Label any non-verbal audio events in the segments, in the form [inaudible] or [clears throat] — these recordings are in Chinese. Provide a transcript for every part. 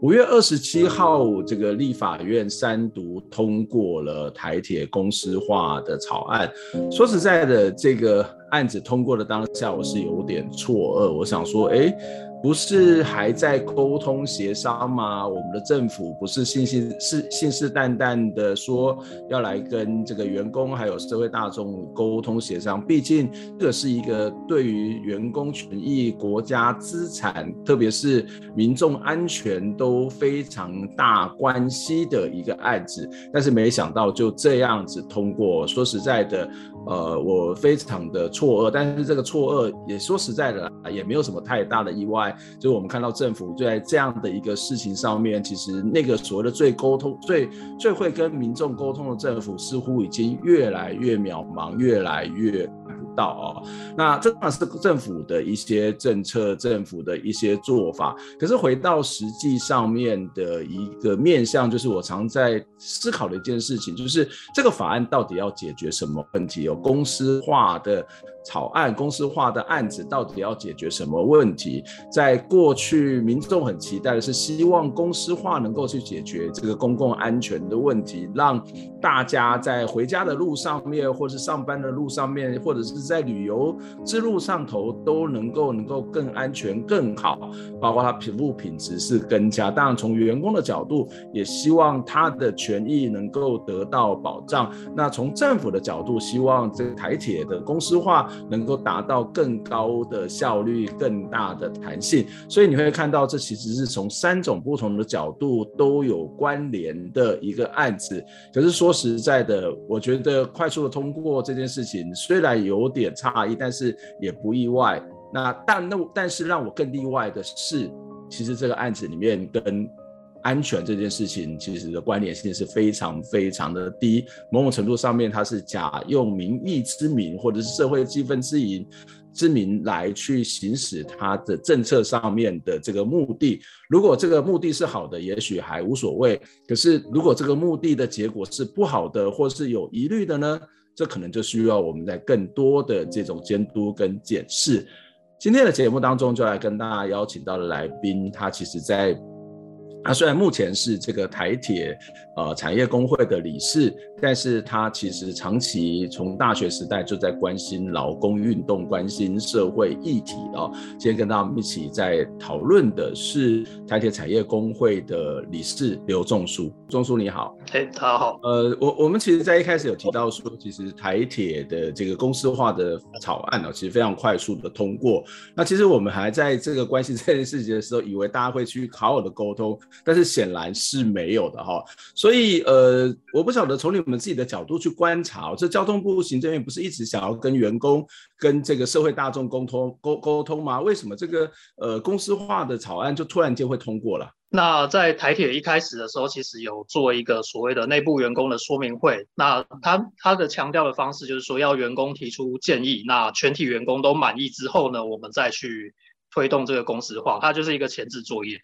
五月二十七号，这个立法院三读通过了台铁公司化的草案。说实在的，这个案子通过的当下，我是有点错愕。我想说，诶。不是还在沟通协商吗？我们的政府不是信信是信誓旦旦的说要来跟这个员工还有社会大众沟通协商？毕竟这是一个对于员工权益、国家资产，特别是民众安全都非常大关系的一个案子。但是没想到就这样子通过。说实在的，呃，我非常的错愕。但是这个错愕也说实在的，也没有什么太大的意外。就是我们看到政府就在这样的一个事情上面，其实那个所谓的最沟通、最最会跟民众沟通的政府，似乎已经越来越渺茫，越来越。到哦，那这当然是政府的一些政策，政府的一些做法。可是回到实际上面的一个面向，就是我常在思考的一件事情，就是这个法案到底要解决什么问题？有公司化的草案，公司化的案子到底要解决什么问题？在过去，民众很期待的是，希望公司化能够去解决这个公共安全的问题，让大家在回家的路上面，或是上班的路上面，或者是在旅游之路上头都能够能够更安全更好，包括他皮肤品质是更加。当然，从员工的角度，也希望他的权益能够得到保障。那从政府的角度，希望这台铁的公司化能够达到更高的效率、更大的弹性。所以你会看到，这其实是从三种不同的角度都有关联的一个案子。可是说实在的，我觉得快速的通过这件事情，虽然有点点差异，但是也不意外。那但那但是让我更意外的是，其实这个案子里面跟安全这件事情其实的关联性是非常非常的低。某种程度上面，它是假用民意之名或者是社会积分之名之名来去行使它的政策上面的这个目的。如果这个目的是好的，也许还无所谓。可是如果这个目的的结果是不好的，或是有疑虑的呢？这可能就需要我们在更多的这种监督跟检视。今天的节目当中，就来跟大家邀请到的来宾，他其实在。他虽然目前是这个台铁呃产业工会的理事，但是他其实长期从大学时代就在关心劳工运动、关心社会议题哦。今天跟大家一起在讨论的是台铁产业工会的理事刘仲书，仲书你好，哎，大家好。呃，我我们其实在一开始有提到说，其实台铁的这个公司化的草案呢，其实非常快速的通过。那其实我们还在这个关心这件事情的时候，以为大家会去好好的沟通。但是显然是没有的哈，所以呃，我不晓得从你们自己的角度去观察，这交通部行政院不是一直想要跟员工、跟这个社会大众沟通沟沟通吗？为什么这个呃公司化的草案就突然间会通过了？那在台铁一开始的时候，其实有做一个所谓的内部员工的说明会，那他他的强调的方式就是说要员工提出建议，那全体员工都满意之后呢，我们再去推动这个公司化，它就是一个前置作业。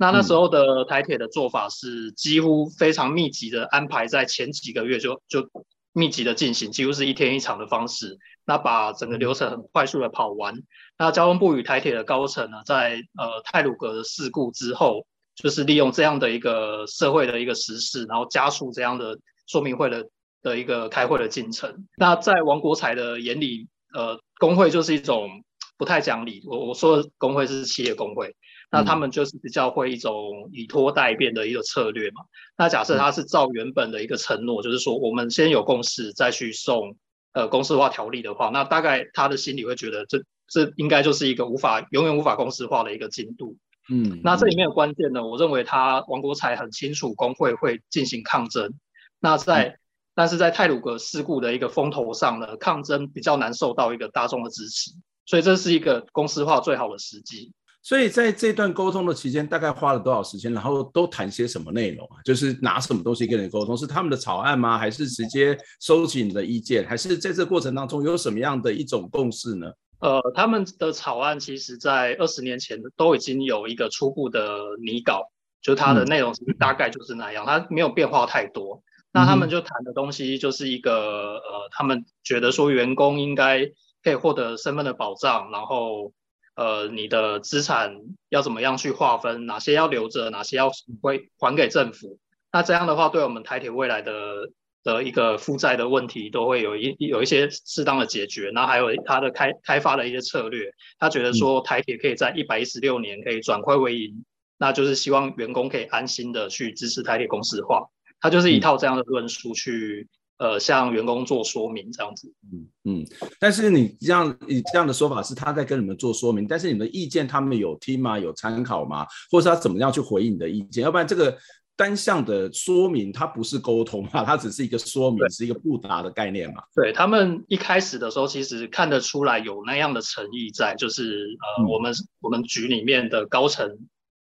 那那时候的台铁的做法是几乎非常密集的安排在前几个月就就密集的进行，几乎是一天一场的方式，那把整个流程很快速的跑完。那交通部与台铁的高层呢，在呃泰鲁阁的事故之后，就是利用这样的一个社会的一个时事，然后加速这样的说明会的的一个开会的进程。那在王国才的眼里，呃，工会就是一种不太讲理。我我说的工会是企业工会。那他们就是比较会一种以拖代变的一个策略嘛。那假设他是照原本的一个承诺，就是说我们先有共识再去送呃公司化条例的话，那大概他的心里会觉得这这应该就是一个无法永远无法公司化的一个进度。嗯，那这里面的关键呢，我认为他王国才很清楚工会会进行抗争。那在但是在泰鲁格事故的一个风头上呢，抗争比较难受到一个大众的支持，所以这是一个公司化最好的时机。所以在这段沟通的期间，大概花了多少时间？然后都谈些什么内容啊？就是拿什么东西跟你沟通？是他们的草案吗？还是直接收集你的意见？还是在这过程当中有什么样的一种共识呢？呃，他们的草案其实在二十年前都已经有一个初步的拟稿，就它的内容是大概就是那样，它没有变化太多。那他们就谈的东西就是一个呃，他们觉得说员工应该可以获得身份的保障，然后。呃，你的资产要怎么样去划分？哪些要留着，哪些要归还给政府？那这样的话，对我们台铁未来的的一个负债的问题，都会有一有一些适当的解决。那还有它的开开发的一些策略，他觉得说台铁可以在一百一十六年可以转亏为盈，那就是希望员工可以安心的去支持台铁公司化。他就是一套这样的论述去。呃，向员工做说明这样子，嗯嗯，但是你这样你这样的说法是他在跟你们做说明，但是你们的意见他们有听吗？有参考吗？或者是他怎么样去回应你的意见？要不然这个单向的说明它不是沟通嘛，它只是一个说明，是一个不达的概念嘛。对，他们一开始的时候其实看得出来有那样的诚意在，就是呃，嗯、我们我们局里面的高层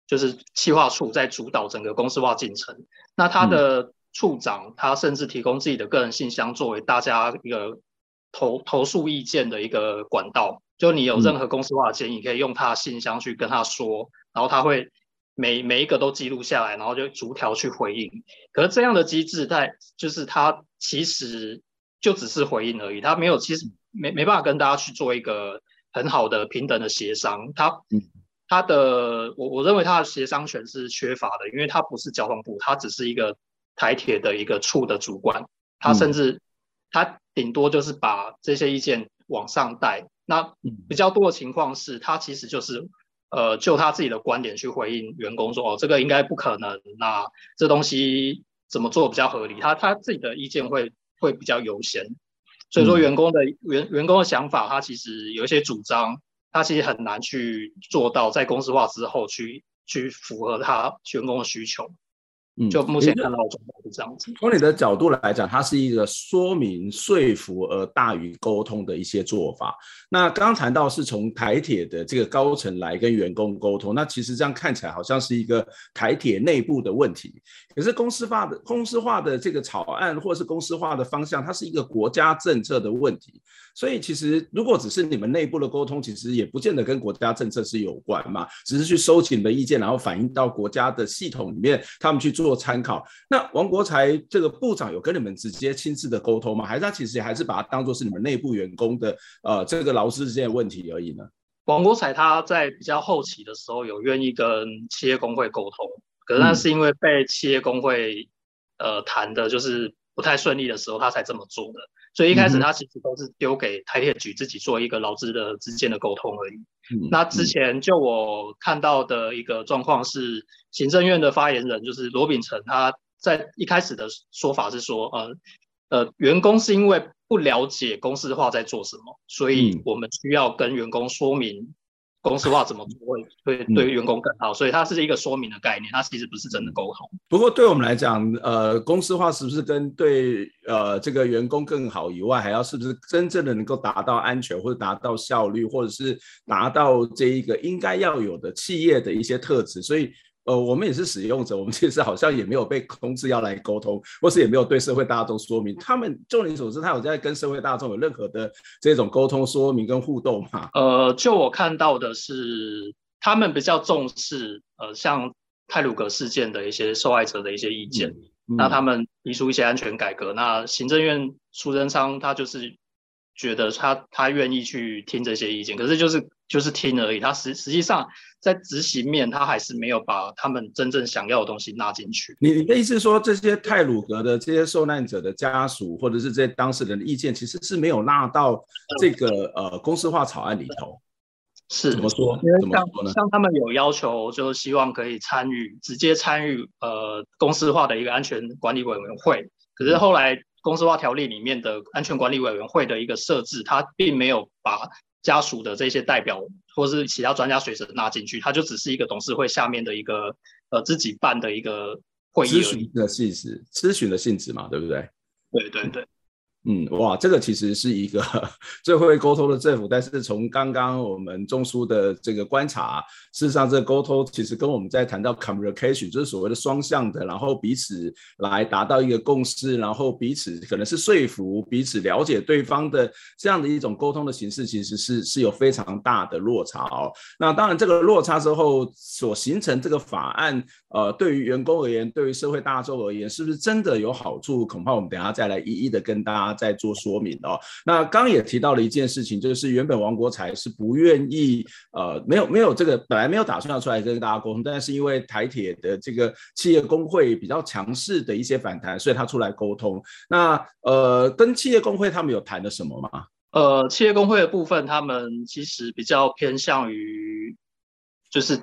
就是企划处在主导整个公司化进程，那他的。嗯处长他甚至提供自己的个人信箱作为大家一个投投诉意见的一个管道，就你有任何公司化的建议，可以用他的信箱去跟他说，然后他会每每一个都记录下来，然后就逐条去回应。可是这样的机制，在就是他其实就只是回应而已，他没有其实没没办法跟大家去做一个很好的平等的协商。他他的我我认为他的协商权是缺乏的，因为他不是交通部，他只是一个。台铁的一个处的主管，他甚至他顶多就是把这些意见往上带。那比较多的情况是，他其实就是呃，就他自己的观点去回应员工说，哦，这个应该不可能，那这东西怎么做比较合理？他他自己的意见会会比较优先。所以说，员工的员员工的想法，他其实有一些主张，他其实很难去做到在公司化之后去去符合他员工的需求。嗯，就目前看到的状况是这样子。从你的角度来讲，它是一个说明、说服而大于沟通的一些做法。那刚刚谈到是从台铁的这个高层来跟员工沟通，那其实这样看起来好像是一个台铁内部的问题。可是公司化的公司化的这个草案，或是公司化的方向，它是一个国家政策的问题。所以其实如果只是你们内部的沟通，其实也不见得跟国家政策是有关嘛，只是去收集你的意见，然后反映到国家的系统里面，他们去做。参考，那王国材这个部长有跟你们直接亲自的沟通吗？还是他其实还是把它当做是你们内部员工的呃这个劳资之间的问题而已呢？王国材他在比较后期的时候有愿意跟企业工会沟通，可是那是因为被企业工会呃谈的就是不太顺利的时候，他才这么做的。所以一开始他其实都是丢给台铁局自己做一个劳资的之间的沟通而已。嗯、那之前就我看到的一个状况是，行政院的发言人就是罗秉成，他在一开始的说法是说，呃呃，员工是因为不了解公司化在做什么，所以我们需要跟员工说明。公司化怎么做会对对员工更好，所以它是一个说明的概念，它其实不是真的沟通。不过对我们来讲，呃，公司化是不是跟对呃这个员工更好以外，还要是不是真正的能够达到安全，或者达到效率，或者是达到这一个应该要有的企业的一些特质，所以。呃，我们也是使用者，我们其实好像也没有被通知要来沟通，或是也没有对社会大众说明。他们就你所知，他有在跟社会大众有任何的这种沟通、说明跟互动吗？呃，就我看到的是，他们比较重视呃，像泰鲁格事件的一些受害者的一些意见。嗯嗯、那他们提出一些安全改革，那行政院苏贞昌他就是觉得他他愿意去听这些意见，可是就是。就是听而已，他实实际上在执行面，他还是没有把他们真正想要的东西纳进去。你你的意思是说，这些泰鲁格的这些受难者的家属，或者是这些当事人的意见，其实是没有纳到这个呃公司化草案里头？[laughs] 是怎么说？因为像像他们有要求，就希望可以参与直接参与呃公司化的一个安全管理委员会。可是后来公司化条例里面的安全管理委员会的一个设置，它并没有把。家属的这些代表，或是其他专家学者纳进去，它就只是一个董事会下面的一个呃自己办的一个会议。咨询的性质，咨询的性质嘛，对不对？对对对。嗯，哇，这个其实是一个 [laughs] 最会沟通的政府，但是从刚刚我们中枢的这个观察，事实上这个沟通其实跟我们在谈到 communication，就是所谓的双向的，然后彼此来达到一个共识，然后彼此可能是说服彼此了解对方的这样的一种沟通的形式，其实是是有非常大的落差哦。那当然，这个落差之后所形成这个法案，呃，对于员工而言，对于社会大众而言，是不是真的有好处？恐怕我们等下再来一一的跟大家。再做说明哦。那刚也提到了一件事情，就是原本王国才是不愿意，呃，没有没有这个本来没有打算要出来跟大家沟通，但是因为台铁的这个企业工会比较强势的一些反弹，所以他出来沟通。那呃，跟企业工会他们有谈了什么吗？呃，企业工会的部分，他们其实比较偏向于，就是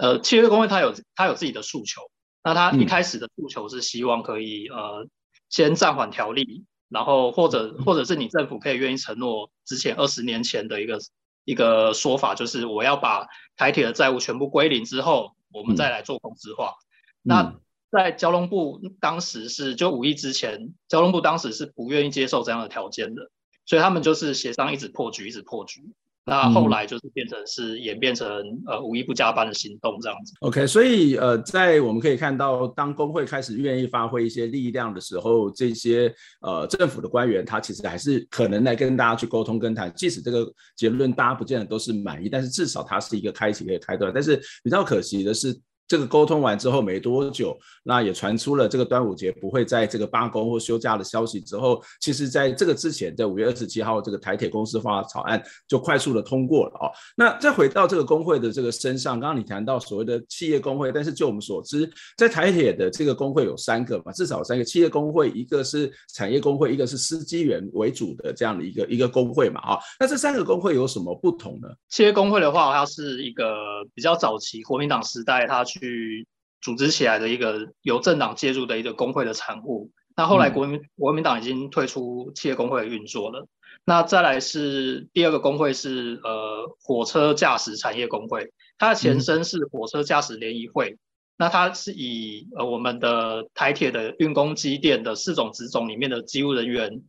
呃，企业工会他有他有自己的诉求。那他一开始的诉求是希望可以、嗯、呃先暂缓条例。然后或者或者是你政府可以愿意承诺之前二十年前的一个一个说法，就是我要把台铁的债务全部归零之后，我们再来做公司化。嗯、那在交通部当时是就五一之前，交通部当时是不愿意接受这样的条件的，所以他们就是协商一直破局，一直破局。那后来就是变成是演变成呃五一不加班的行动这样子。OK，所以呃，在我们可以看到，当工会开始愿意发挥一些力量的时候，这些呃政府的官员他其实还是可能来跟大家去沟通跟谈，即使这个结论大家不见得都是满意，但是至少它是一个开启一个开端。但是比较可惜的是。这个沟通完之后没多久，那也传出了这个端午节不会在这个罢工或休假的消息之后，其实在这个之前，在五月二十七号，这个台铁公司化草案就快速的通过了哦。那再回到这个工会的这个身上，刚刚你谈到所谓的企业工会，但是就我们所知，在台铁的这个工会有三个嘛，至少三个企业工会，一个是产业工会，一个是司机员为主的这样的一个一个工会嘛啊。那这三个工会有什么不同呢？企业工会的话，它是一个比较早期国民党时代它去。去组织起来的一个由政党介入的一个工会的产物。那后来国民国民党已经退出企业工会的运作了。那再来是第二个工会是呃火车驾驶产业工会，它的前身是火车驾驶联谊会。那它是以呃我们的台铁的运工机电的四种职种里面的机务人员，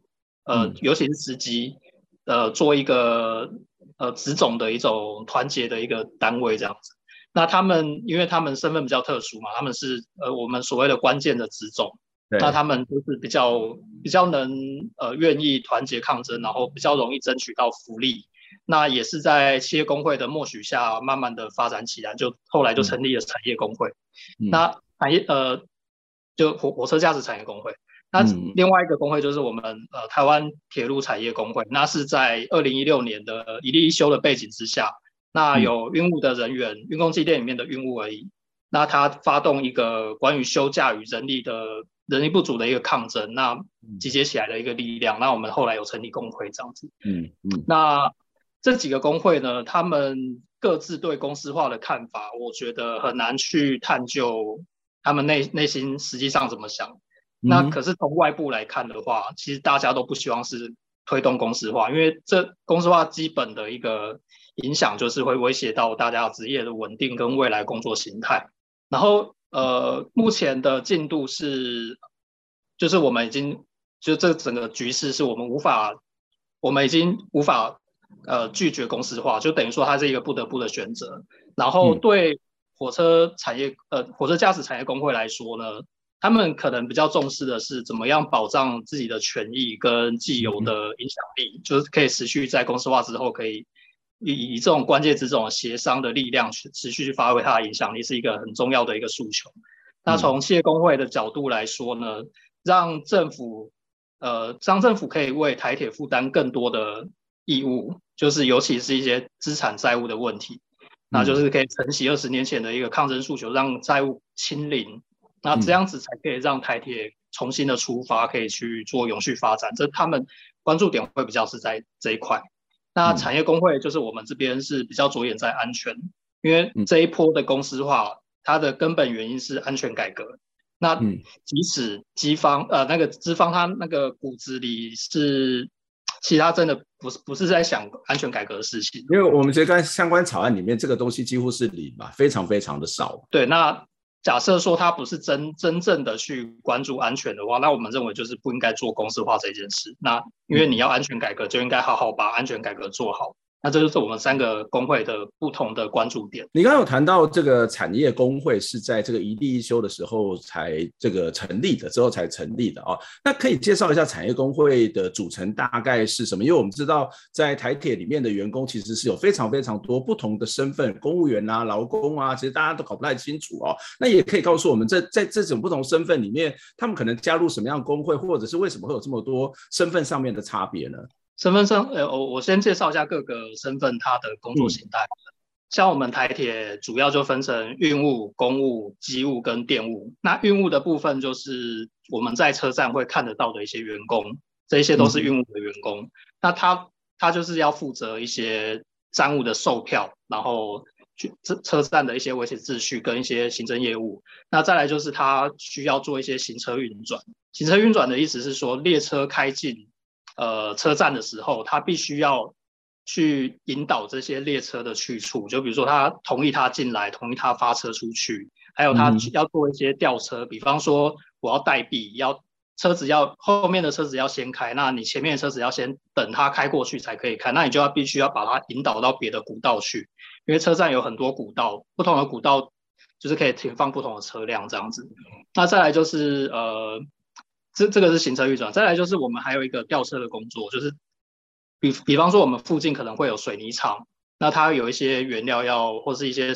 呃尤其是司机，呃做一个呃职种的一种团结的一个单位这样子。那他们，因为他们身份比较特殊嘛，他们是呃我们所谓的关键的职种，那他们就是比较比较能呃愿意团结抗争，然后比较容易争取到福利。那也是在企业工会的默许下，慢慢的发展起来，就后来就成立了产业工会。嗯、那产业呃就火火车驾驶产业工会。那另外一个工会就是我们呃台湾铁路产业工会，那是在二零一六年的一例一休的背景之下。那有运务的人员，运工机电里面的运务而已。那他发动一个关于休假与人力的人力不足的一个抗争，那集结起来的一个力量。那我们后来有成立工会这样子。嗯嗯。那这几个工会呢，他们各自对公司化的看法，我觉得很难去探究他们内内心实际上怎么想。那可是从外部来看的话，其实大家都不希望是推动公司化，因为这公司化基本的一个。影响就是会威胁到大家职业的稳定跟未来工作形态。然后，呃，目前的进度是，就是我们已经，就这整个局势是我们无法，我们已经无法，呃，拒绝公司化，就等于说它是一个不得不的选择。然后，对火车产业，呃，火车驾驶产业工会来说呢，他们可能比较重视的是怎么样保障自己的权益跟既有的影响力，就是可以持续在公司化之后可以。以以这种关键词这种协商的力量去持续去发挥它的影响力，是一个很重要的一个诉求。那从企业工会的角度来说呢，让政府呃，让政府可以为台铁负担更多的义务，就是尤其是一些资产债务的问题，那就是可以承袭二十年前的一个抗争诉求，让债务清零，那这样子才可以让台铁重新的出发，可以去做永续发展。这他们关注点会比较是在这一块。那产业工会就是我们这边是比较着眼在安全，因为这一波的公司化，它的根本原因是安全改革。那即使资方呃那个资方他那个骨子里是，其他真的不是不是在想安全改革的事情，因为我们这个相关草案里面这个东西几乎是零嘛，非常非常的少。对，那假设说他不是真真正的去关注安全的话，那我们认为就是不应该做公司化这件事。那因为你要安全改革，就应该好好把安全改革做好。那这就是我们三个工会的不同的关注点。你刚刚有谈到这个产业工会是在这个一地一休的时候才这个成立的，之后才成立的哦。那可以介绍一下产业工会的组成大概是什么？因为我们知道在台铁里面的员工其实是有非常非常多不同的身份，公务员啊、劳工啊，其实大家都搞不太清楚哦。那也可以告诉我们，这在这种不同身份里面，他们可能加入什么样的工会，或者是为什么会有这么多身份上面的差别呢？身份上，呃，我我先介绍一下各个身份它的工作形态。嗯、像我们台铁主要就分成运务、公务、机务跟电务。那运务的部分就是我们在车站会看得到的一些员工，这些都是运务的员工。嗯、那他他就是要负责一些站务的售票，然后去车车站的一些维持秩序跟一些行政业务。那再来就是他需要做一些行车运转。行车运转的意思是说列车开进。呃，车站的时候，他必须要去引导这些列车的去处，就比如说他同意他进来，同意他发车出去，还有他要做一些调车，嗯、比方说我要代币，要车子要后面的车子要先开，那你前面的车子要先等他开过去才可以开，那你就要必须要把它引导到别的古道去，因为车站有很多古道，不同的古道就是可以停放不同的车辆这样子。那再来就是呃。这这个是行车预转，再来就是我们还有一个吊车的工作，就是比比方说我们附近可能会有水泥厂，那它有一些原料要或是一些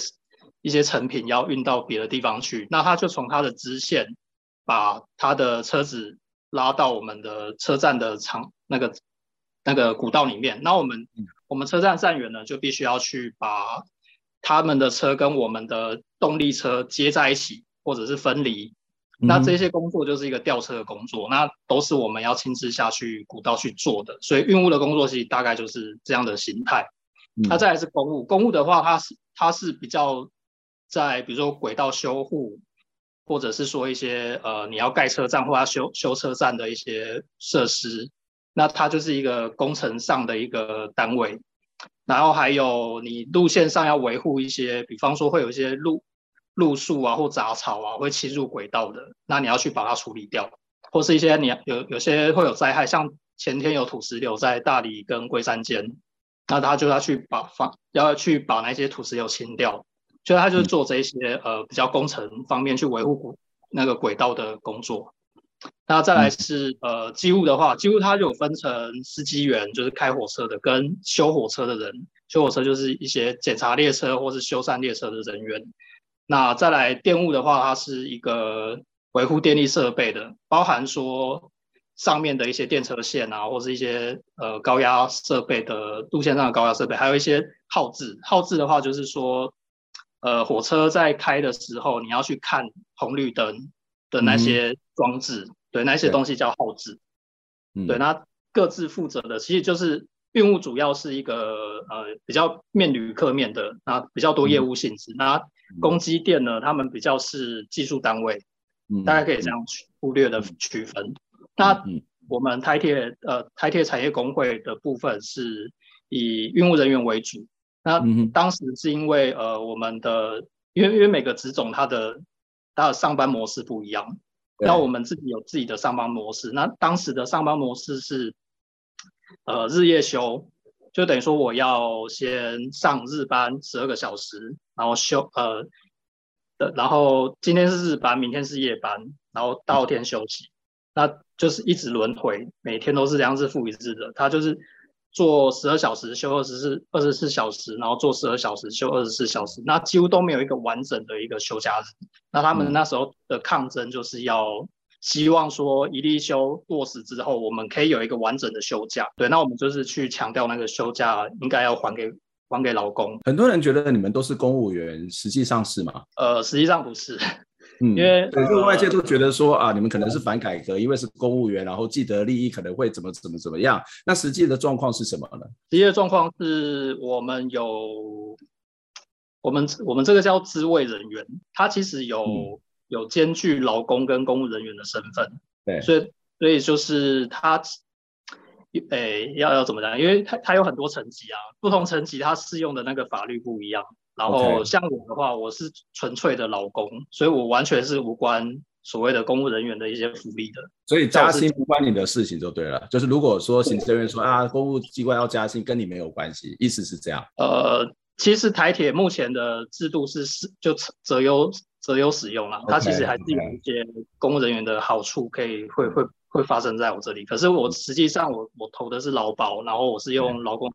一些成品要运到别的地方去，那它就从它的支线把它的车子拉到我们的车站的厂那个那个古道里面，那我们我们车站站员呢就必须要去把他们的车跟我们的动力车接在一起，或者是分离。那这些工作就是一个吊车的工作，那都是我们要亲自下去古道去做的，所以运务的工作其实大概就是这样的形态。那再来是公务，公务的话，它是它是比较在比如说轨道修护，或者是说一些呃你要盖车站或者修修车站的一些设施，那它就是一个工程上的一个单位。然后还有你路线上要维护一些，比方说会有一些路。路树啊或杂草啊会侵入轨道的，那你要去把它处理掉，或是一些你有有些会有灾害，像前天有土石流在大理跟龟山间，那他就要去把放要去把那些土石流清掉，所以他就是做这些呃比较工程方面去维护那个轨道的工作。那再来是呃机务的话，机务它就有分成司机员，就是开火车的，跟修火车的人，修火车就是一些检查列车或是修缮列车的人员。那再来电务的话，它是一个维护电力设备的，包含说上面的一些电车线啊，或是一些呃高压设备的路线上的高压设备，还有一些号志。号志的话，就是说呃火车在开的时候，你要去看红绿灯的那些装置，嗯、对，那些东西叫号志。对，对，那各自负责的，其实就是。运务主要是一个呃比较面旅客面的，那比较多业务性质。嗯、那公机电呢，他们比较是技术单位，嗯、大家可以这样忽略的区分。嗯、那我们台铁呃台铁产业工会的部分是以运务人员为主。那当时是因为呃我们的因为因为每个职种它的它的上班模式不一样，那我们自己有自己的上班模式。那当时的上班模式是。呃，日夜休，就等于说我要先上日班十二个小时，然后休呃的，然后今天是日班，明天是夜班，然后当天休息，那就是一直轮回，每天都是这样日复一日的。他就是做十二小时休二十四二十四小时，然后做十二小时休二十四小时，那几乎都没有一个完整的一个休假日。那他们那时候的抗争就是要。希望说一例休落实之后，我们可以有一个完整的休假。对，那我们就是去强调那个休假应该要还给还给劳工。很多人觉得你们都是公务员，实际上是吗？呃，实际上不是，嗯，因为外界都觉得说啊，你们可能是反改革，因为是公务员，然后既得利益可能会怎么怎么怎么样。那实际的状况是什么呢？实际的状况是我们有我们我们这个叫资卫人员，他其实有。嗯有兼具劳工跟公务人员的身份，对，所以所以就是他，诶、欸，要要怎么讲？因为他他有很多层级啊，不同层级他适用的那个法律不一样，然后像我的话，我是纯粹的劳工，所以我完全是无关所谓的公务人员的一些福利的。所以加薪不关你的事情就对了。就是如果说行政院说啊，公务机关要加薪，跟你没有关系，意思是这样。呃，其实台铁目前的制度是是就择优择优使用了它其实还是有一些公务人员的好处可以会会。会发生在我这里，可是我实际上我我投的是劳保，然后我是用劳工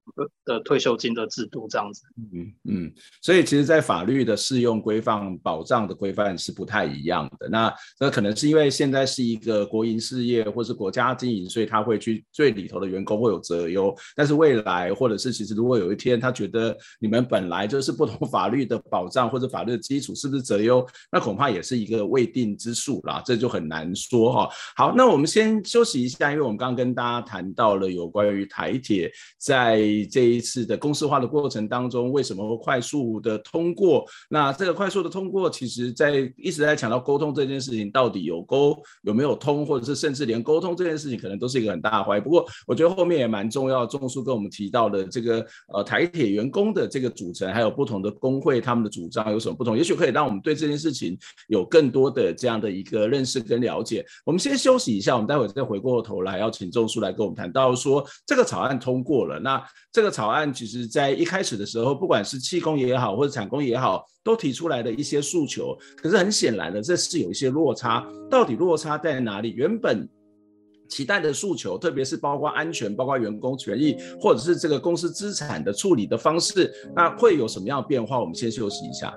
的退休金的制度这样子。嗯嗯，所以其实，在法律的适用规范保障的规范是不太一样的。那那可能是因为现在是一个国营事业或是国家经营，所以他会去最里头的员工会有择优。但是未来或者是其实如果有一天他觉得你们本来就是不同 [laughs] 法律的保障或者法律的基础是不是择优，那恐怕也是一个未定之数啦，这就很难说哈。好，那我们先。先休息一下，因为我们刚刚跟大家谈到了有关于台铁在这一次的公司化的过程当中，为什么会快速的通过？那这个快速的通过，其实在一直在强调沟通这件事情，到底有沟有没有通，或者是甚至连沟通这件事情，可能都是一个很大的怀疑。不过我觉得后面也蛮重要，钟叔跟我们提到的这个呃台铁员工的这个组成，还有不同的工会他们的主张有什么不同，也许可以让我们对这件事情有更多的这样的一个认识跟了解。我们先休息一下，我们待会。再回过头来，要请钟叔来跟我们谈到说，这个草案通过了。那这个草案其实，在一开始的时候，不管是气工也好，或者产工也好，都提出来的一些诉求。可是很显然的，这是有一些落差。到底落差在哪里？原本期待的诉求，特别是包括安全、包括员工权益，或者是这个公司资产的处理的方式，那会有什么样的变化？我们先休息一下。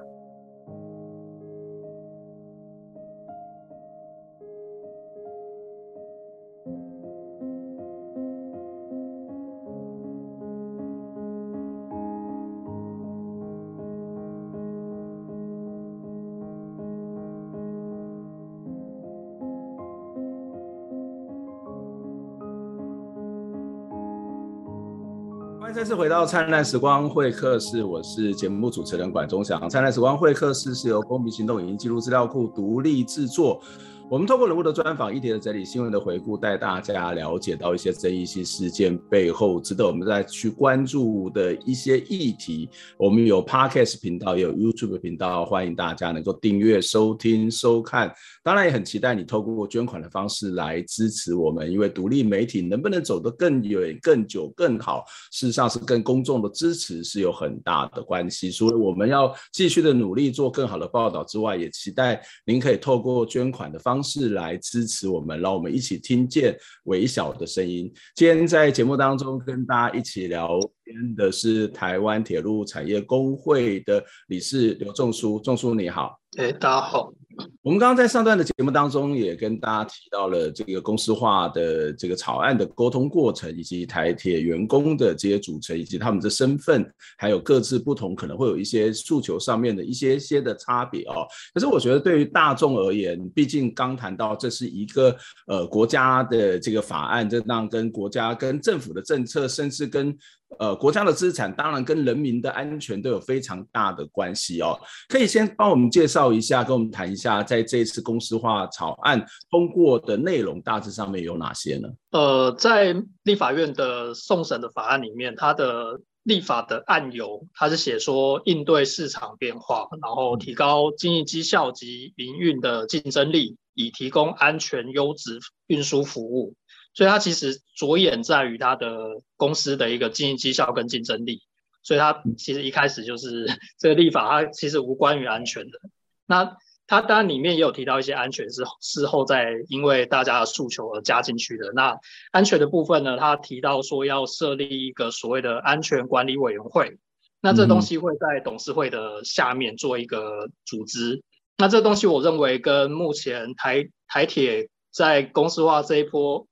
回到灿烂时光会客室，我是节目主持人管中祥。灿烂时光会客室是由公民行动影音记录资料库独立制作。我们透过人物的专访、议题的整理、新闻的回顾，带大家了解到一些争议性事件背后值得我们再去关注的一些议题。我们有 Podcast 频道，也有 YouTube 频道，欢迎大家能够订阅、收听、收看。当然，也很期待你透过捐款的方式来支持我们，因为独立媒体能不能走得更远、更久、更好，事实上是跟公众的支持是有很大的关系。除了我们要继续的努力做更好的报道之外，也期待您可以透过捐款的方式。方式来支持我们，让我们一起听见微小的声音。今天在节目当中跟大家一起聊天的是台湾铁路产业工会的理事刘仲书，仲书你好。哎，大家好。我们刚刚在上段的节目当中也跟大家提到了这个公司化的这个草案的沟通过程，以及台铁员工的这些组成，以及他们的身份，还有各自不同，可能会有一些诉求上面的一些些的差别哦。可是我觉得对于大众而言，毕竟刚谈到这是一个呃国家的这个法案，这让跟国家跟政府的政策，甚至跟呃，国家的资产当然跟人民的安全都有非常大的关系哦。可以先帮我们介绍一下，跟我们谈一下，在这一次公司化草案通过的内容大致上面有哪些呢？呃，在立法院的送审的法案里面，它的立法的案由，它是写说应对市场变化，然后提高经营绩效及营运的竞争力，以提供安全优质运输服务。所以它其实着眼在于它的公司的一个经营绩效跟竞争力，所以它其实一开始就是这个立法，它其实无关于安全的。那它当然里面也有提到一些安全是事后再因为大家的诉求而加进去的。那安全的部分呢，它提到说要设立一个所谓的安全管理委员会，那这东西会在董事会的下面做一个组织。那这东西我认为跟目前台台铁在公司化这一波。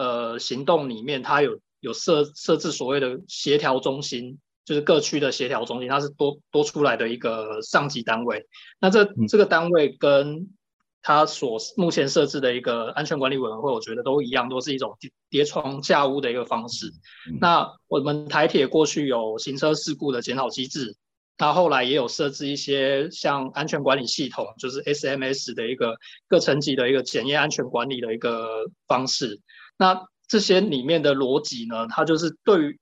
呃，行动里面它有有设设置所谓的协调中心，就是各区的协调中心，它是多多出来的一个上级单位。那这这个单位跟它所目前设置的一个安全管理委员会，我觉得都一样，都是一种叠叠床架屋的一个方式。那我们台铁过去有行车事故的检讨机制，它后来也有设置一些像安全管理系统，就是 SMS 的一个各层级的一个检验安全管理的一个方式。那这些里面的逻辑呢，它就是对于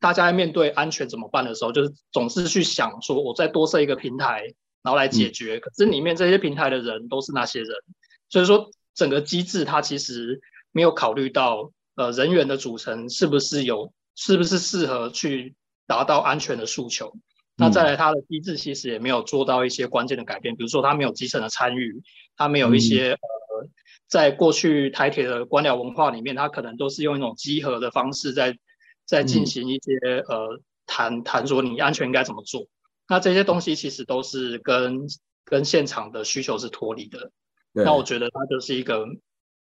大家在面对安全怎么办的时候，就是总是去想说，我再多设一个平台，然后来解决。嗯、可是里面这些平台的人都是那些人，所以说整个机制它其实没有考虑到，呃，人员的组成是不是有，是不是适合去达到安全的诉求。嗯、那再来，它的机制其实也没有做到一些关键的改变，比如说它没有基层的参与，它没有一些、在过去台铁的官僚文化里面，它可能都是用一种集合的方式在。在进行一些、嗯、呃谈谈说你安全应该怎么做，那这些东西其实都是跟跟现场的需求是脱离的。那我觉得它就是一个。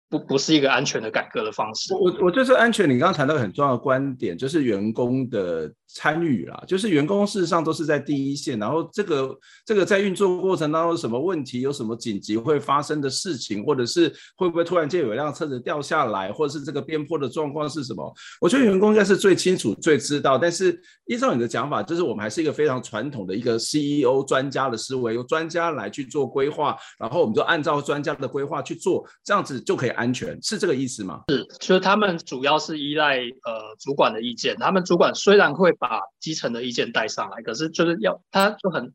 不不是一个安全的改革的方式。我我就是安全。你刚刚谈到很重要的观点，就是员工的参与啦，就是员工事实上都是在第一线。然后这个这个在运作过程当中什么问题，有什么紧急会发生的事情，或者是会不会突然间有一辆车子掉下来，或者是这个边坡的状况是什么？我觉得员工应该是最清楚、最知道。但是依照你的讲法，就是我们还是一个非常传统的一个 CEO 专家的思维，由专家来去做规划，然后我们就按照专家的规划去做，这样子就可以。安全是这个意思吗？是，就是他们主要是依赖呃主管的意见。他们主管虽然会把基层的意见带上来，可是就是要他就很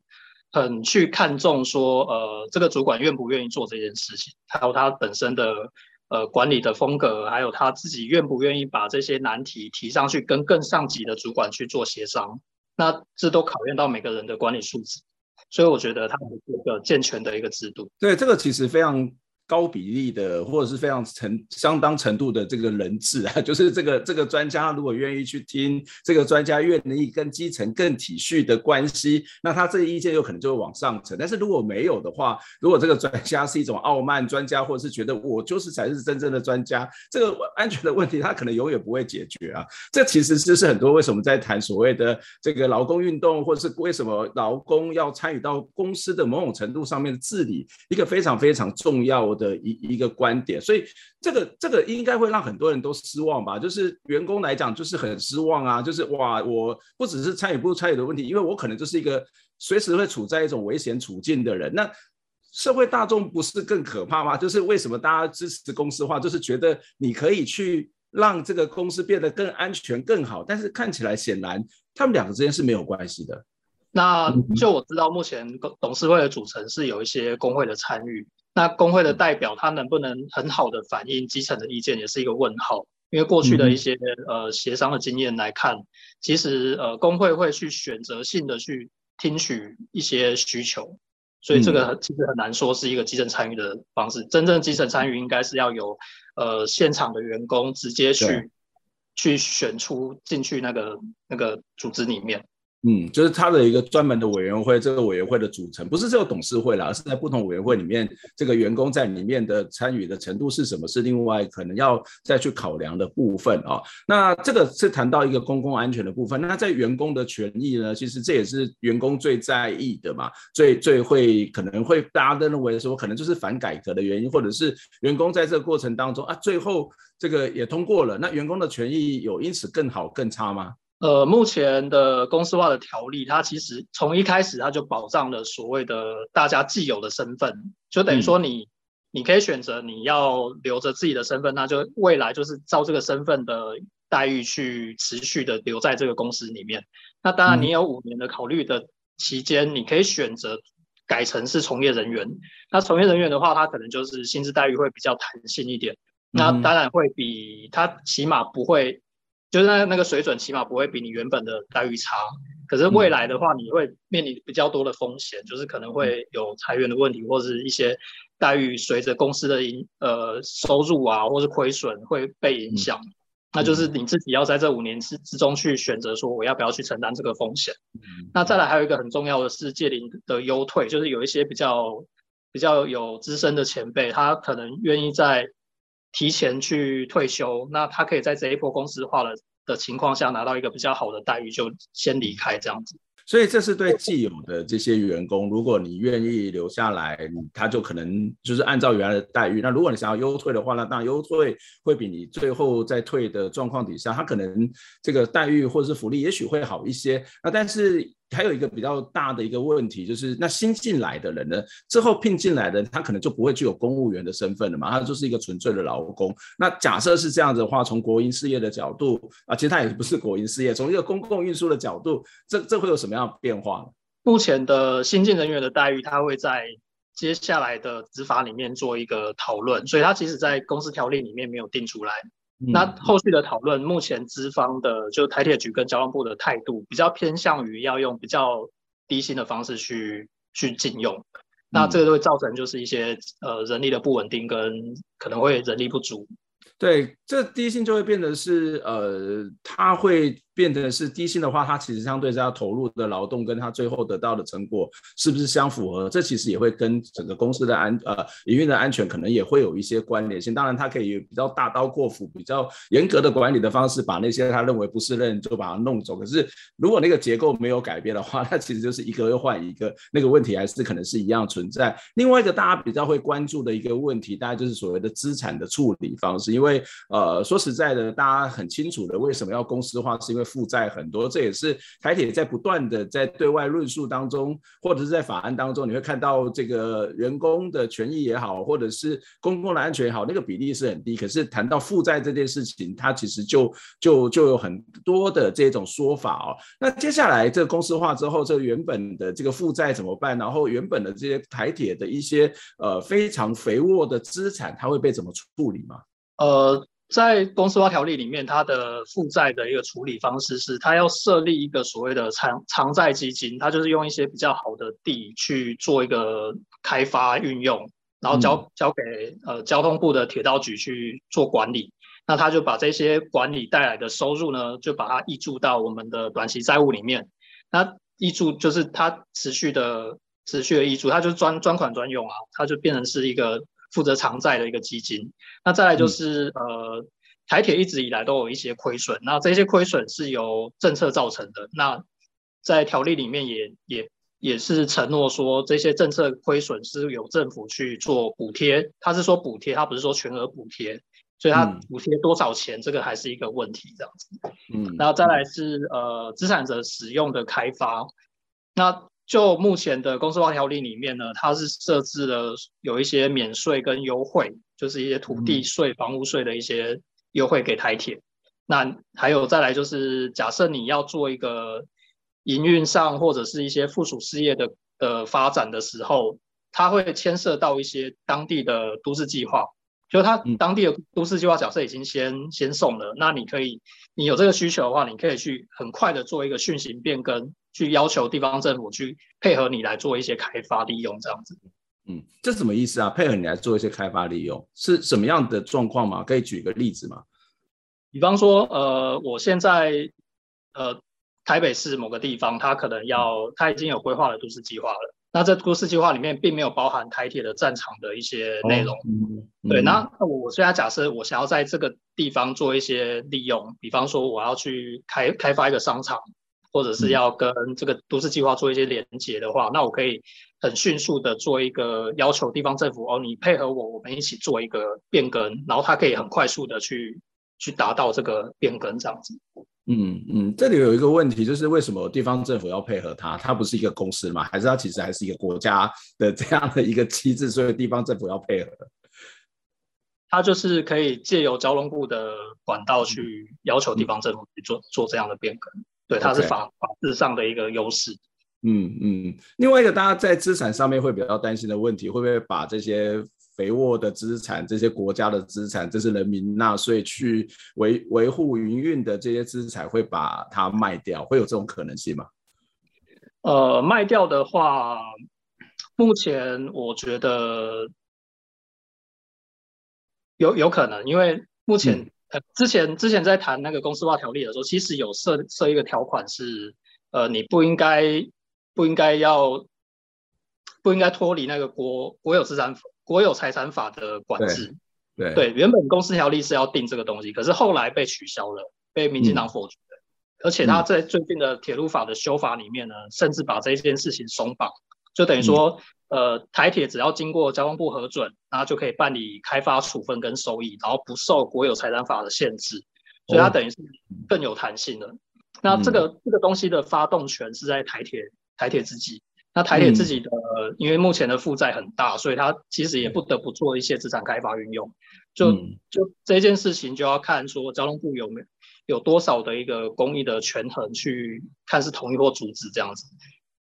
很去看重说呃这个主管愿不愿意做这件事情，还有他本身的呃管理的风格，还有他自己愿不愿意把这些难题提上去跟更上级的主管去做协商。那这都考验到每个人的管理素质。所以我觉得他们是一个健全的一个制度。对，这个其实非常。高比例的，或者是非常程相当程度的这个人质啊，[laughs] 就是这个这个专家如果愿意去听，这个专家愿意跟基层更体恤的关系，那他这个意见有可能就会往上层。但是如果没有的话，如果这个专家是一种傲慢专家，或者是觉得我就是才是真正的专家，这个安全的问题他可能永远不会解决啊。这其实就是很多为什么在谈所谓的这个劳工运动，或者是为什么劳工要参与到公司的某种程度上面的治理，一个非常非常重要的一一个观点，所以这个这个应该会让很多人都失望吧？就是员工来讲，就是很失望啊！就是哇，我不只是参与不参与的问题，因为我可能就是一个随时会处在一种危险处境的人。那社会大众不是更可怕吗？就是为什么大家支持公司化，就是觉得你可以去让这个公司变得更安全、更好。但是看起来显然他们两个之间是没有关系的。那就我知道，目前董事会的组成是有一些工会的参与。那工会的代表他能不能很好的反映基层的意见，也是一个问号。因为过去的一些呃协商的经验来看，其实呃工会会去选择性的去听取一些需求，所以这个其实很难说是一个基层参与的方式。真正基层参与应该是要有呃现场的员工直接去去选出进去那个那个组织里面。嗯，就是他的一个专门的委员会，这个委员会的组成不是只有董事会啦，而是在不同委员会里面，这个员工在里面的参与的程度是什么，是另外可能要再去考量的部分啊。那这个是谈到一个公共安全的部分。那在员工的权益呢，其实这也是员工最在意的嘛，最最会可能会大家都认为说，可能就是反改革的原因，或者是员工在这个过程当中啊，最后这个也通过了，那员工的权益有因此更好更差吗？呃，目前的公司化的条例，它其实从一开始它就保障了所谓的大家既有的身份，就等于说你，嗯、你可以选择你要留着自己的身份，那就未来就是照这个身份的待遇去持续的留在这个公司里面。那当然，你有五年的考虑的期间，嗯、你可以选择改成是从业人员。那从业人员的话，他可能就是薪资待遇会比较弹性一点，那当然会比他起码不会。就是那那个水准，起码不会比你原本的待遇差。可是未来的话，你会面临比较多的风险，就是可能会有裁员的问题，或者是一些待遇随着公司的盈呃收入啊，或是亏损会被影响。那就是你自己要在这五年之之中去选择说，我要不要去承担这个风险。那再来还有一个很重要的是借龄的优退，就是有一些比较比较有资深的前辈，他可能愿意在。提前去退休，那他可以在这一波公司化了的情况下拿到一个比较好的待遇，就先离开这样子。所以这是对既有的这些员工，如果你愿意留下来，他就可能就是按照原来的待遇。那如果你想要优退的话，那当然优退会比你最后再退的状况底下，他可能这个待遇或者是福利也许会好一些。那但是还有一个比较大的一个问题，就是那新进来的人呢，之后聘进来的他可能就不会具有公务员的身份了嘛，他就是一个纯粹的劳工。那假设是这样子的话，从国营事业的角度啊，其实他也不是国营事业，从一个公共运输的角度，这这会有什么样的变化呢？目前的新进人员的待遇，他会在接下来的执法里面做一个讨论，所以他其实在公司条例里面没有定出来。嗯、那后续的讨论，目前资方的就台铁局跟交通部的态度比较偏向于要用比较低薪的方式去去禁用，嗯、那这个就会造成就是一些呃人力的不稳定跟可能会人力不足。对，这低薪就会变得是呃，他会。变成是低薪的话，它其实相对是要投入的劳动跟他最后得到的成果是不是相符合？这其实也会跟整个公司的安呃营运的安全可能也会有一些关联性。当然，它可以比较大刀阔斧、比较严格的管理的方式，把那些他认为不是人就把它弄走。可是如果那个结构没有改变的话，那其实就是一个又换一个，那个问题还是可能是一样存在。另外一个大家比较会关注的一个问题，大概就是所谓的资产的处理方式。因为呃说实在的，大家很清楚的，为什么要公司化，是因为负债很多，这也是台铁在不断的在对外论述当中，或者是在法案当中，你会看到这个员工的权益也好，或者是公共的安全也好，那个比例是很低。可是谈到负债这件事情，它其实就就就有很多的这种说法哦。那接下来这个公司化之后，这个原本的这个负债怎么办？然后原本的这些台铁的一些呃非常肥沃的资产，它会被怎么处理吗？呃。在公司化条例里面，它的负债的一个处理方式是，它要设立一个所谓的长长债基金，它就是用一些比较好的地去做一个开发运用，然后交交给呃交通部的铁道局去做管理。那他就把这些管理带来的收入呢，就把它挹注到我们的短期债务里面。那挹注就是它持续的持续的挹注，它就是专专款专用啊，它就变成是一个。负责偿债的一个基金，那再来就是、嗯、呃，台铁一直以来都有一些亏损，那这些亏损是由政策造成的。那在条例里面也也也是承诺说，这些政策亏损是由政府去做补贴，他是说补贴，他不是说全额补贴，所以他补贴多少钱，这个还是一个问题，这样子。嗯，然后再来是呃，资产者使用的开发，那。就目前的公司化条例里面呢，它是设置了有一些免税跟优惠，就是一些土地税、房屋税的一些优惠给台铁。那还有再来就是，假设你要做一个营运上或者是一些附属事业的的发展的时候，它会牵涉到一些当地的都市计划。就它当地的都市计划，假设已经先先送了，那你可以，你有这个需求的话，你可以去很快的做一个讯息变更，去要求地方政府去配合你来做一些开发利用，这样子。嗯，这什么意思啊？配合你来做一些开发利用是什么样的状况吗？可以举个例子吗？比方说，呃，我现在，呃，台北市某个地方，它可能要，它已经有规划的都市计划了。那这都市计划里面并没有包含台铁的战场的一些内容，哦嗯、对。那我现在假设我想要在这个地方做一些利用，比方说我要去开开发一个商场，或者是要跟这个都市计划做一些连接的话，嗯、那我可以很迅速的做一个要求地方政府哦，你配合我，我们一起做一个变更，然后它可以很快速的去去达到这个变更这样子。嗯嗯，这里有一个问题，就是为什么地方政府要配合它？它不是一个公司嘛？还是它其实还是一个国家的这样的一个机制，所以地方政府要配合？它就是可以借由交通部的管道去要求地方政府去做、嗯、做这样的变更，对，它是法.法制上的一个优势。嗯嗯，另外一个大家在资产上面会比较担心的问题，会不会把这些？肥沃的资产，这些国家的资产，这是人民纳税去维维护营运的这些资产，会把它卖掉，会有这种可能性吗？呃，卖掉的话，目前我觉得有有可能，因为目前、嗯、呃之前之前在谈那个公司化条例的时候，其实有设设一个条款是，呃，你不应该不应该要不应该脱离那个国国有资产。国有财产法的管制，对对，原本公司条例是要定这个东西，可是后来被取消了，被民进党否决了。嗯、而且他在最近的铁路法的修法里面呢，甚至把这件事情松绑，就等于说，嗯、呃，台铁只要经过交通部核准，然后就可以办理开发处分跟收益，然后不受国有财产法的限制，所以它等于是更有弹性的。那这个、嗯、这个东西的发动权是在台铁台铁自己。那台铁自己的，嗯、因为目前的负债很大，所以它其实也不得不做一些资产开发运用。就、嗯、就这件事情，就要看说交通部有没有有多少的一个公益的权衡，去看是同意或阻止这样子。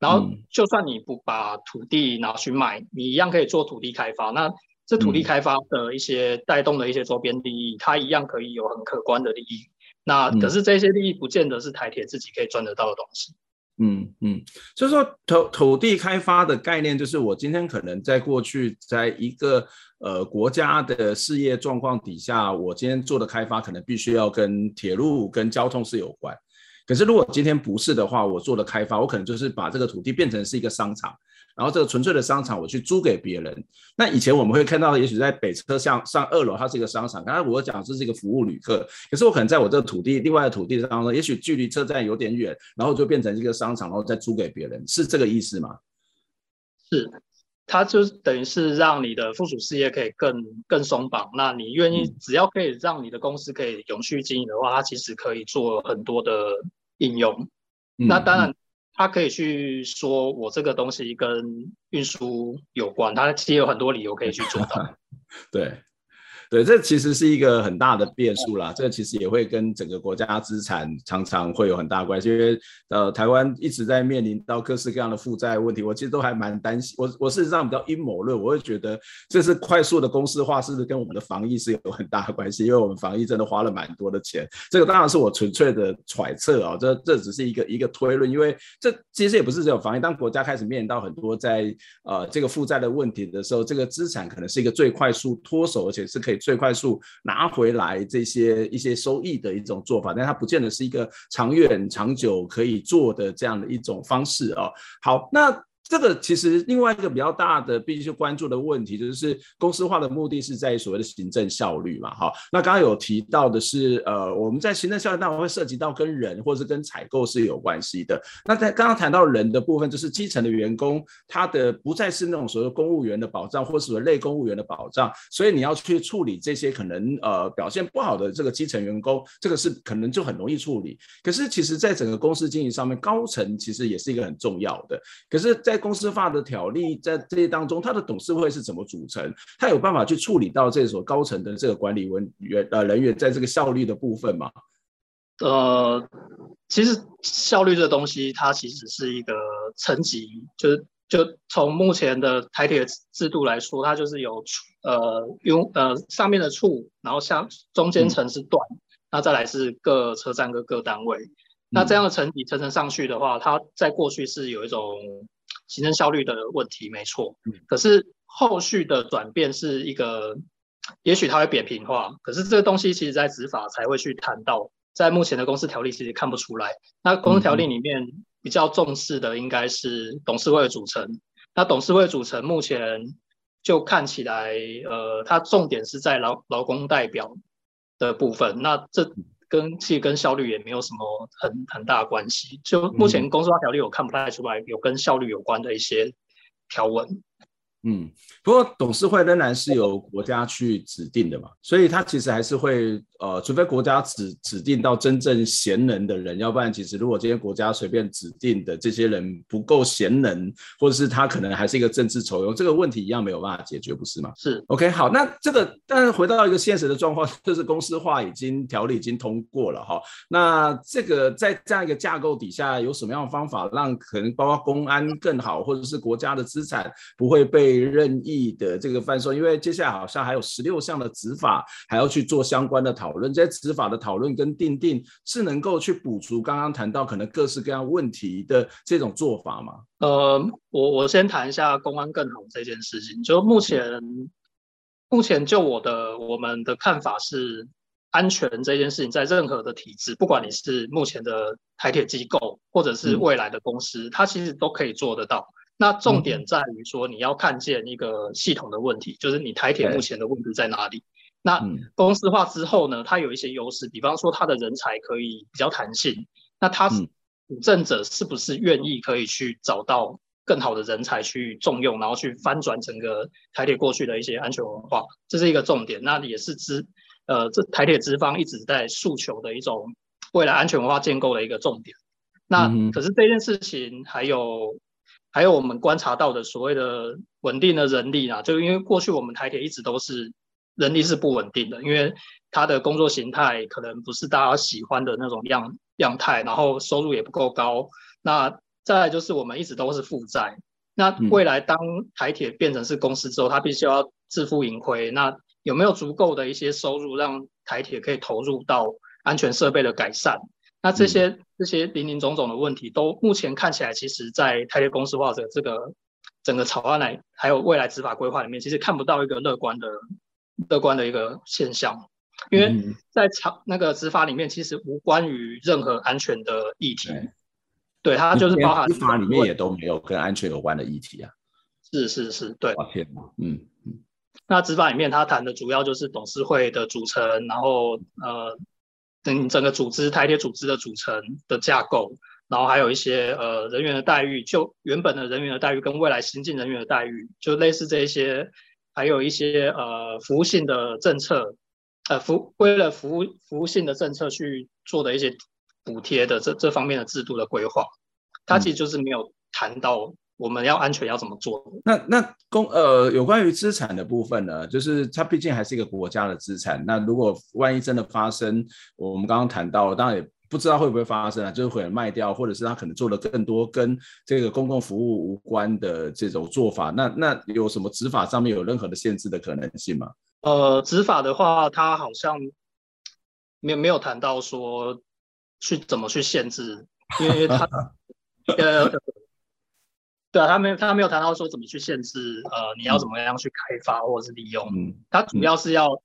然后，就算你不把土地拿去卖，你一样可以做土地开发。那这土地开发的一些带动的一些周边利益，它一样可以有很可观的利益。那可是这些利益不见得是台铁自己可以赚得到的东西。嗯嗯，就是说土土地开发的概念，就是我今天可能在过去，在一个呃国家的事业状况底下，我今天做的开发可能必须要跟铁路跟交通是有关。可是如果今天不是的话，我做的开发，我可能就是把这个土地变成是一个商场。然后这个纯粹的商场，我去租给别人。那以前我们会看到，也许在北车上上二楼，它是一个商场。刚才我讲这是一个服务旅客，可是我可能在我这个土地，另外的土地上呢，也许距离车站有点远，然后就变成一个商场，然后再租给别人，是这个意思吗？是，它就是等于是让你的附属事业可以更更松绑。那你愿意，只要可以让你的公司可以永续经营的话，它其实可以做很多的应用。嗯、那当然。嗯他可以去说，我这个东西跟运输有关，它其实有很多理由可以去做到。[laughs] 对。对，这其实是一个很大的变数啦。这其实也会跟整个国家资产常常会有很大关系，因为呃，台湾一直在面临到各式各样的负债问题。我其实都还蛮担心，我我事实上比较阴谋论，我会觉得这是快速的公司化，是不是跟我们的防疫是有很大的关系？因为我们防疫真的花了蛮多的钱。这个当然是我纯粹的揣测啊，这这只是一个一个推论，因为这其实也不是只有防疫。当国家开始面临到很多在呃这个负债的问题的时候，这个资产可能是一个最快速脱手，而且是可以。最快速拿回来这些一些收益的一种做法，但它不见得是一个长远长久可以做的这样的一种方式哦。好，那。这个其实另外一个比较大的必须去关注的问题，就是公司化的目的是在于所谓的行政效率嘛，哈。那刚刚有提到的是，呃，我们在行政效率当中会涉及到跟人或者是跟采购是有关系的。那在刚刚谈到人的部分，就是基层的员工，他的不再是那种所谓公务员的保障，或是所谓类公务员的保障，所以你要去处理这些可能呃表现不好的这个基层员工，这个是可能就很容易处理。可是其实在整个公司经营上面，高层其实也是一个很重要的。可是，在公司化的条例在这些当中，它的董事会是怎么组成？它有办法去处理到这所高层的这个管理人员呃人员在这个效率的部分吗？呃，其实效率这个东西，它其实是一个层级，就是就从目前的台铁制度来说，它就是有呃用呃上面的处，然后下中间层是段，那再来是各车站各各单位。那这样的层级层层上去的话，它在过去是有一种行政效率的问题，没错。可是后续的转变是一个，也许它会扁平化。可是这个东西其实在执法才会去谈到，在目前的公司条例其实看不出来。那公司条例里面比较重视的应该是董事会的组成。那董事会组成目前就看起来，呃，它重点是在劳劳工代表的部分。那这跟其实跟效率也没有什么很很大的关系，就目前公司法条例我看不太出来有跟效率有关的一些条文。嗯，不过董事会仍然是由国家去指定的嘛，所以他其实还是会。呃，除非国家指指定到真正贤能的人，要不然其实如果今天国家随便指定的这些人不够贤能，或者是他可能还是一个政治丑用，这个问题一样没有办法解决，不是吗？是。OK，好，那这个但是回到一个现实的状况，[laughs] 就是公司化已经条例已经通过了哈。那这个在这样一个架构底下，有什么样的方法让可能包括公安更好，或者是国家的资产不会被任意的这个贩售？因为接下来好像还有十六项的执法还要去做相关的讨论。讨论这些执法的讨论跟定定是能够去补足刚刚谈到可能各式各样问题的这种做法吗？呃，我我先谈一下公安更好这件事情。就目前目前就我的我们的看法是，安全这件事情在任何的体制，不管你是目前的台铁机构或者是未来的公司，嗯、它其实都可以做得到。那重点在于说，你要看见一个系统的问题，就是你台铁目前的问题在哪里。那公司化之后呢，它有一些优势，比方说它的人才可以比较弹性。那它主政者是不是愿意可以去找到更好的人才去重用，然后去翻转整个台铁过去的一些安全文化，这是一个重点。那也是资呃这台铁资方一直在诉求的一种未来安全文化建构的一个重点。那可是这件事情还有还有我们观察到的所谓的稳定的人力啊，就因为过去我们台铁一直都是人力是不稳定的，因为它的工作形态可能不是大家喜欢的那种样样态，然后收入也不够高。那再来就是我们一直都是负债。那未来当台铁变成是公司之后，它必须要自负盈亏。那有没有足够的一些收入让台铁可以投入到安全设备的改善？那这些这些林林总总的问题，都目前看起来，其实在台铁公司化的这个整个草案来，还有未来执法规划里面，其实看不到一个乐观的乐观的一个现象。因为在草那个执法里面，其实无关于任何安全的议题。对，它就是包含执法里面也都没有跟安全有关的议题啊。是是是，对。嗯嗯。那执法里面，他谈的主要就是董事会的组成，然后呃，整整个组织台铁组织的组成的架构，然后还有一些呃人员的待遇，就原本的人员的待遇跟未来新进人员的待遇，就类似这一些，还有一些呃服务性的政策，呃服为了服务服务性的政策去做的一些补贴的这这方面的制度的规划，它其实就是没有谈到。我们要安全要怎么做？那那公呃有关于资产的部分呢？就是它毕竟还是一个国家的资产。那如果万一真的发生，我们刚刚谈到，当然也不知道会不会发生啊，就是可能卖掉，或者是他可能做了更多跟这个公共服务无关的这种做法。那那有什么执法上面有任何的限制的可能性吗？呃，执法的话，它好像没有没有谈到说去怎么去限制，因为它 [laughs] 呃。对啊，他没有他没有谈到说怎么去限制，呃，你要怎么样去开发或者是利用。嗯，他主要是要，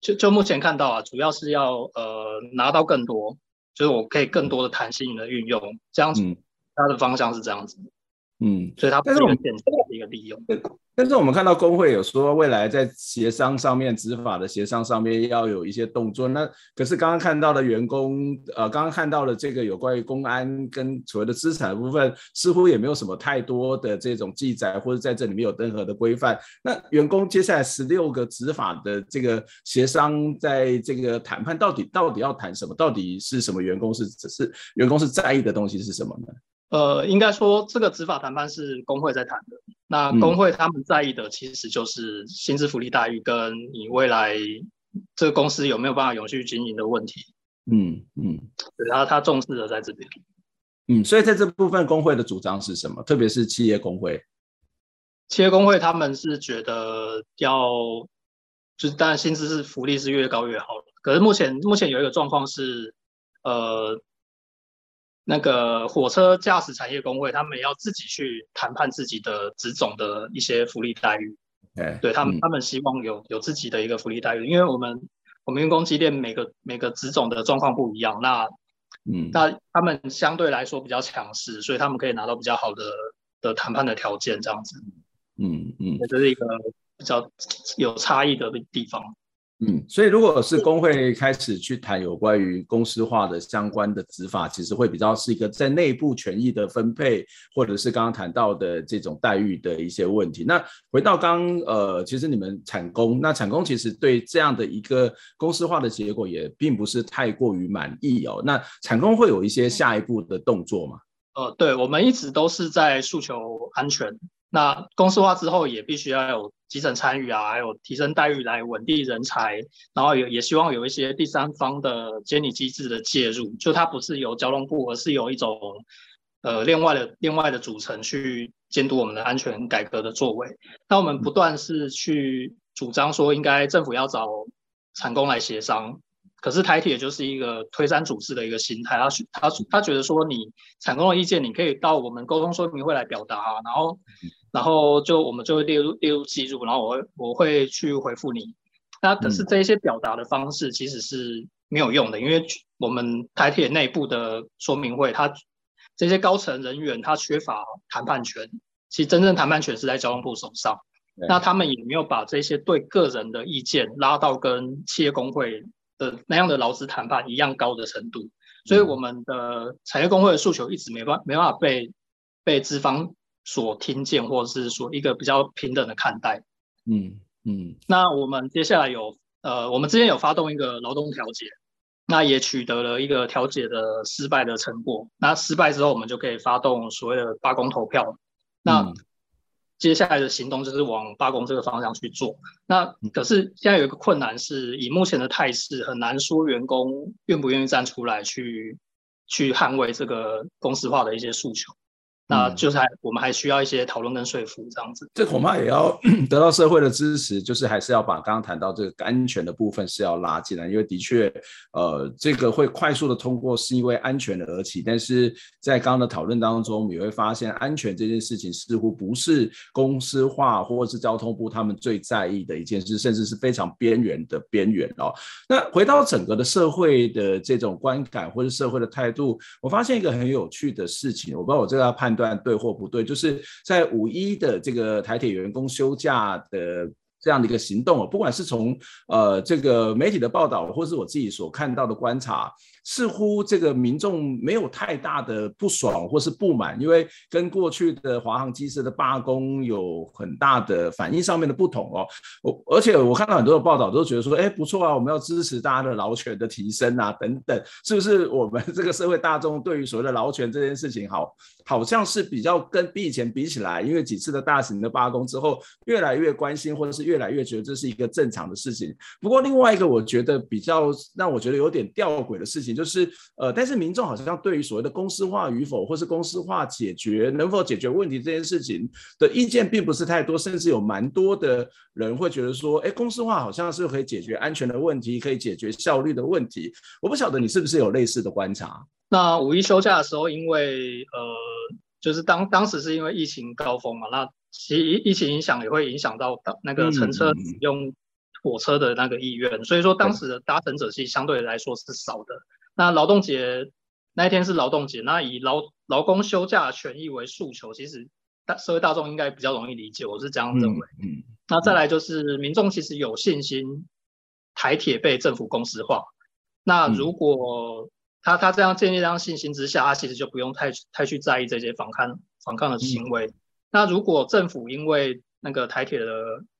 就就目前看到啊，主要是要呃拿到更多，就是我可以更多的弹性的运用，这样子，它的方向是这样子。嗯，所以它不是一个简单的一个利用。但是我们看到工会有说，未来在协商上面、执法的协商上面要有一些动作。那可是刚刚看到的员工，呃，刚刚看到的这个有关于公安跟所谓的资产的部分，似乎也没有什么太多的这种记载，或者在这里面有任何的规范。那员工接下来十六个执法的这个协商，在这个谈判到底到底要谈什么？到底是什么？员工是只是员工是在意的东西是什么呢？呃，应该说这个执法谈判是工会在谈的。那工会他们在意的其实就是薪资福利待遇跟你未来这个公司有没有办法永续经营的问题。嗯嗯，然后他重视的在这边。嗯，所以在这部分工会的主张是什么？特别是企业工会。企业工会他们是觉得要，就是当然薪资是福利是越高越好。可是目前目前有一个状况是，呃。那个火车驾驶产业工会，他们要自己去谈判自己的职种的一些福利待遇。Okay, 对他们，嗯、他们希望有有自己的一个福利待遇，因为我们我们员工机电每个每个职种的状况不一样，那嗯，那他们相对来说比较强势，所以他们可以拿到比较好的的谈判的条件，这样子。嗯嗯，这是一个比较有差异的地方。嗯，所以如果是工会开始去谈有关于公司化的相关的执法，其实会比较是一个在内部权益的分配，或者是刚刚谈到的这种待遇的一些问题。那回到刚呃，其实你们产工，那产工其实对这样的一个公司化的结果也并不是太过于满意哦。那产工会有一些下一步的动作吗？呃，对，我们一直都是在诉求安全。那公司化之后也必须要有基层参与啊，还有提升待遇来稳定人才，然后也也希望有一些第三方的监理机制的介入，就它不是由交通部，而是有一种呃另外的另外的组成去监督我们的安全改革的作为。那我们不断是去主张说，应该政府要找产工来协商。可是台铁就是一个推三阻四的一个心态，他他他觉得说你产工的意见，你可以到我们沟通说明会来表达啊，然后然后就我们就会列入列入记录，然后我会我会去回复你。那可是这一些表达的方式其实是没有用的，因为我们台铁内部的说明会，他这些高层人员他缺乏谈判权，其实真正谈判权是在交通部手上，那他们也没有把这些对个人的意见拉到跟企业工会的那样的劳资谈判一样高的程度，所以我们的产业工会的诉求一直没办没办法被被资方所听见，或者是说一个比较平等的看待。嗯嗯。那我们接下来有呃，我们之前有发动一个劳动调解，那也取得了一个调解的失败的成果。那失败之后，我们就可以发动所谓的罢工投票。那接下来的行动就是往罢工这个方向去做。那可是现在有一个困难是，以目前的态势，很难说员工愿不愿意站出来去去捍卫这个公司化的一些诉求。那就是还我们还需要一些讨论跟说服这样子，这恐怕也要 [clears throat] 得到社会的支持，就是还是要把刚刚谈到这个安全的部分是要拉进来，因为的确，呃，这个会快速的通过是因为安全的而起，但是在刚刚的讨论当中，你会发现安全这件事情似乎不是公司化或者是交通部他们最在意的一件事，甚至是非常边缘的边缘哦。那回到整个的社会的这种观感或者社会的态度，我发现一个很有趣的事情，我不知道我这个要判断。断对或不对，就是在五一的这个台铁员工休假的这样的一个行动，不管是从呃这个媒体的报道，或是我自己所看到的观察。似乎这个民众没有太大的不爽或是不满，因为跟过去的华航机师的罢工有很大的反应上面的不同哦。我而且我看到很多的报道都觉得说，哎，不错啊，我们要支持大家的劳权的提升啊，等等，是不是我们这个社会大众对于所谓的劳权这件事情，好，好像是比较跟比以前比起来，因为几次的大型的罢工之后，越来越关心，或者是越来越觉得这是一个正常的事情。不过另外一个我觉得比较让我觉得有点吊诡的事情。就是呃，但是民众好像对于所谓的公司化与否，或是公司化解决能否解决问题这件事情的意见并不是太多，甚至有蛮多的人会觉得说，哎，公司化好像是可以解决安全的问题，可以解决效率的问题。我不晓得你是不是有类似的观察？那五一休假的时候，因为呃，就是当当时是因为疫情高峰嘛，那其实疫情影响也会影响到那个乘车使用火车的那个意愿，嗯、所以说当时的搭乘者其实相对来说是少的。那劳动节那一天是劳动节，那以劳劳工休假权益为诉求，其实大社会大众应该比较容易理解，我是这样认为。嗯，嗯，那再来就是民众其实有信心台铁被政府公司化。那如果他他这样建立这样信心之下，他其实就不用太太去在意这些反抗反抗的行为。嗯、那如果政府因为那个台铁的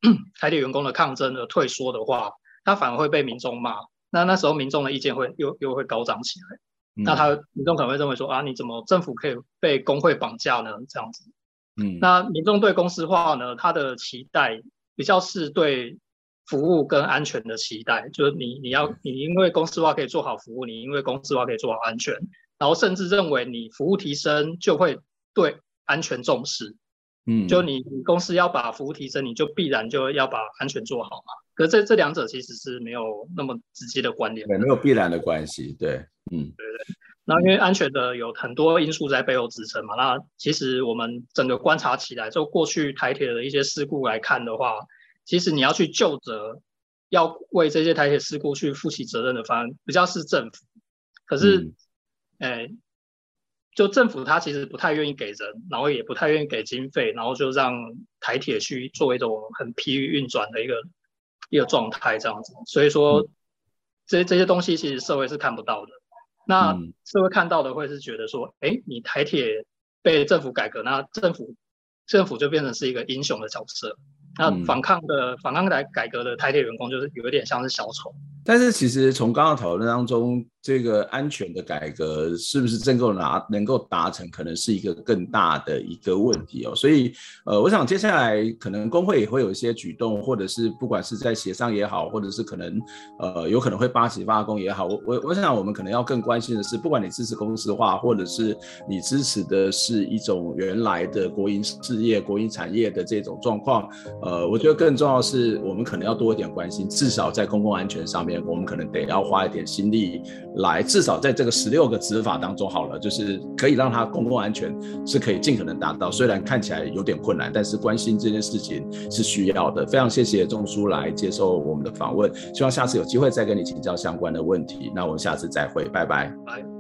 [clears throat] 台铁员工的抗争而退缩的话，他反而会被民众骂。那那时候民众的意见会又又会高涨起来，嗯、那他民众可能会认为说啊，你怎么政府可以被工会绑架呢？这样子，嗯，那民众对公司化呢，他的期待比较是对服务跟安全的期待，就是你你要你因为公司化可以做好服务，你因为公司化可以做好安全，然后甚至认为你服务提升就会对安全重视，嗯，就你你公司要把服务提升，你就必然就要把安全做好嘛。可这这两者其实是没有那么直接的关联，对，没有必然的关系，对，嗯，对对。那因为安全的有很多因素在背后支撑嘛，那其实我们整个观察起来，就过去台铁的一些事故来看的话，其实你要去就责，要为这些台铁事故去负起责任的方案，比较是政府。可是，哎、嗯，就政府他其实不太愿意给人，然后也不太愿意给经费，然后就让台铁去做一种很疲于运转的一个。一个状态这样子，所以说这这些东西其实社会是看不到的。那社会看到的会是觉得说，哎，你台铁被政府改革，那政府政府就变成是一个英雄的角色。那反抗的反抗来改革的台铁员工，就是有一点像是小丑。但是其实从刚刚讨论当中，这个安全的改革是不是真够拿能够达成，可能是一个更大的一个问题哦。所以呃，我想接下来可能工会也会有一些举动，或者是不管是在协商也好，或者是可能呃有可能会发起罢工也好。我我我想我们可能要更关心的是，不管你支持公司化，或者是你支持的是一种原来的国营事业、国营产业的这种状况。呃，我觉得更重要是，我们可能要多一点关心，至少在公共安全上面，我们可能得要花一点心力来，至少在这个十六个执法当中，好了，就是可以让它公共安全是可以尽可能达到。虽然看起来有点困难，但是关心这件事情是需要的。非常谢谢钟叔来接受我们的访问，希望下次有机会再跟你请教相关的问题。那我们下次再会，拜拜。拜。